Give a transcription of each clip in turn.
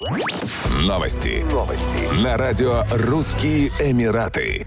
Новости. Новости. На радио «Русские Эмираты».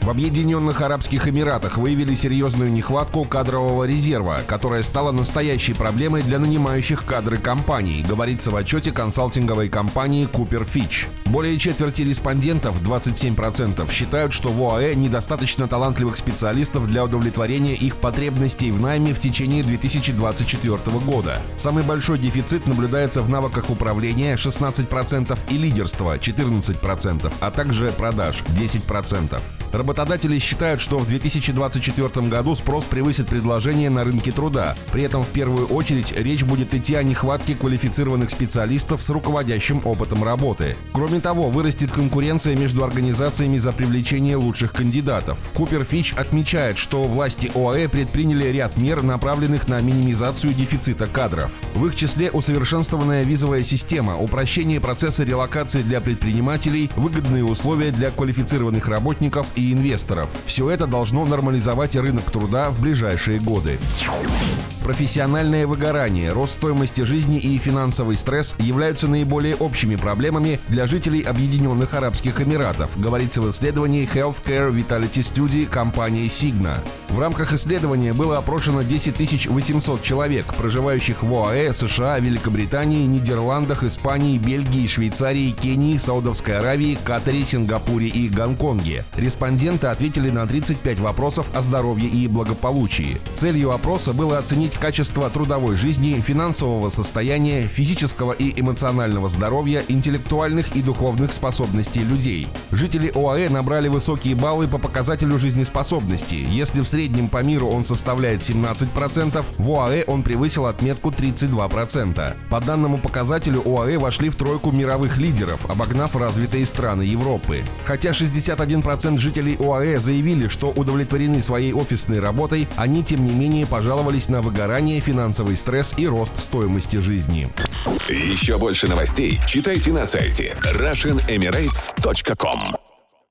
В Объединенных Арабских Эмиратах выявили серьезную нехватку кадрового резерва, которая стала настоящей проблемой для нанимающих кадры компаний, говорится в отчете консалтинговой компании Cooper Fitch. Более четверти респондентов, 27%, считают, что в ОАЭ недостаточно талантливых специалистов для удовлетворения их потребностей в найме в течение 2024 года. Самый большой дефицит наблюдается в навыках управления 16% и лидерства 14%, а также продаж 10%. Работодатели считают, что в 2024 году спрос превысит предложение на рынке труда. При этом в первую очередь речь будет идти о нехватке квалифицированных специалистов с руководящим опытом работы. Кроме того, вырастет конкуренция между организациями за привлечение лучших кандидатов. Купер Фич отмечает, что власти ОАЭ предприняли ряд мер, направленных на минимизацию дефицита кадров. В их числе усовершенствованная визовая система, упрощение процесса релокации для предпринимателей, выгодные условия для квалифицированных работников и инвесторов. Все это должно нормализовать рынок труда в ближайшие годы. Профессиональное выгорание, рост стоимости жизни и финансовый стресс являются наиболее общими проблемами для жителей Объединенных Арабских Эмиратов, говорится в исследовании Healthcare Vitality Study компании Signa. В рамках исследования было опрошено 10 800 человек, проживающих в ОАЭ, США, Великобритании, Нидерландах, Испании, Бельгии, Швейцарии, Кении, Саудовской Аравии, Катаре, Сингапуре и Гонконге. Респонденты ответили на 35 вопросов о здоровье и благополучии. Целью опроса было оценить качество трудовой жизни, финансового состояния, физического и эмоционального здоровья, интеллектуальных и духовных способностей людей. Жители ОАЭ набрали высокие баллы по показателю жизнеспособности. Если в среднем по миру он составляет 17%, в ОАЭ он превысил отметку 32%. По данному показателю ОАЭ вошли в тройку мировых лидеров, обогнав развитые страны Европы. Хотя 61% жителей ОАЭ заявили, что удовлетворены своей офисной работой, они тем не менее пожаловались на выгорание, финансовый стресс и рост стоимости жизни. Еще больше новостей читайте на сайте RussianEmirates.com